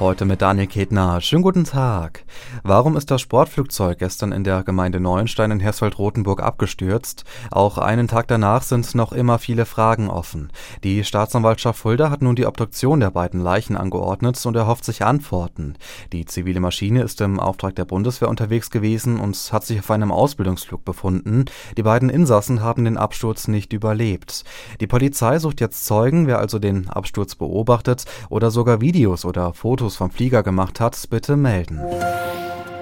Heute mit Daniel Ketner. Schönen guten Tag. Warum ist das Sportflugzeug gestern in der Gemeinde Neuenstein in Hersfeld-Rotenburg abgestürzt? Auch einen Tag danach sind noch immer viele Fragen offen. Die Staatsanwaltschaft Fulda hat nun die Obduktion der beiden Leichen angeordnet und erhofft sich Antworten. Die zivile Maschine ist im Auftrag der Bundeswehr unterwegs gewesen und hat sich auf einem Ausbildungsflug befunden. Die beiden Insassen haben den Absturz nicht überlebt. Die Polizei sucht jetzt Zeugen, wer also den Absturz beobachtet oder sogar Videos oder Fotos Fotos vom Flieger gemacht hat, bitte melden.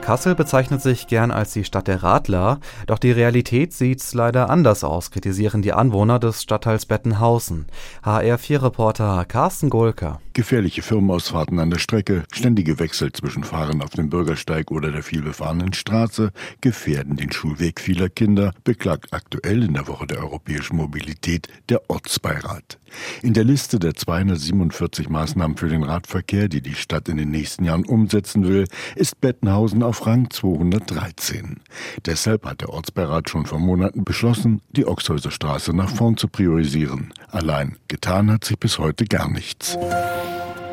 Kassel bezeichnet sich gern als die Stadt der Radler, doch die Realität sieht leider anders aus, kritisieren die Anwohner des Stadtteils Bettenhausen. HR4-Reporter Carsten Golker. Gefährliche Firmenausfahrten an der Strecke, ständige Wechsel zwischen Fahren auf dem Bürgersteig oder der vielbefahrenen Straße gefährden den Schulweg vieler Kinder, beklagt aktuell in der Woche der europäischen Mobilität der Ortsbeirat. In der Liste der 247 Maßnahmen für den Radverkehr, die die Stadt in den nächsten Jahren umsetzen will, ist Bettenhausen auf Rang 213. Deshalb hat der Ortsbeirat schon vor Monaten beschlossen, die Oxhäuser Straße nach vorn zu priorisieren. Allein getan hat sich bis heute gar nichts.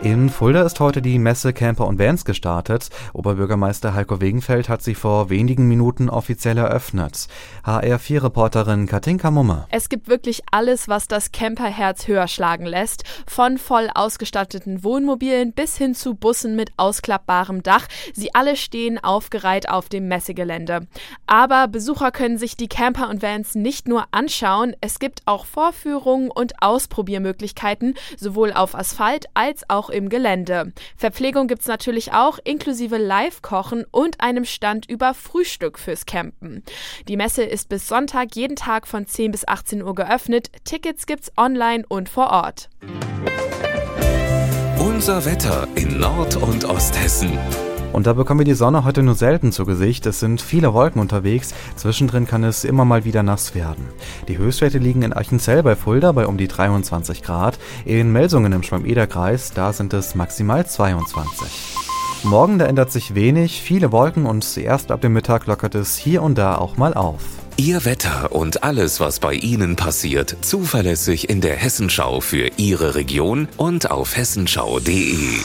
In Fulda ist heute die Messe Camper und Vans gestartet. Oberbürgermeister Heiko Wegenfeld hat sie vor wenigen Minuten offiziell eröffnet. HR4-Reporterin Katinka Mumme. Es gibt wirklich alles, was das Camperherz höher schlagen lässt. Von voll ausgestatteten Wohnmobilen bis hin zu Bussen mit ausklappbarem Dach. Sie alle stehen aufgereiht auf dem Messegelände. Aber Besucher können sich die Camper und Vans nicht nur anschauen. Es gibt auch Vorführungen und Ausprobiermöglichkeiten, sowohl auf Asphalt als auch auch im Gelände. Verpflegung gibt es natürlich auch, inklusive Live-Kochen und einem Stand über Frühstück fürs Campen. Die Messe ist bis Sonntag jeden Tag von 10 bis 18 Uhr geöffnet. Tickets gibt's online und vor Ort. Unser Wetter in Nord- und Osthessen. Und da bekommen wir die Sonne heute nur selten zu Gesicht. Es sind viele Wolken unterwegs. Zwischendrin kann es immer mal wieder nass werden. Die Höchstwerte liegen in Eichenzell bei Fulda bei um die 23 Grad. In Melsungen im Schwamm-Eder-Kreis, da sind es maximal 22. Morgen, da ändert sich wenig, viele Wolken und erst ab dem Mittag lockert es hier und da auch mal auf. Ihr Wetter und alles, was bei Ihnen passiert, zuverlässig in der Hessenschau für Ihre Region und auf hessenschau.de.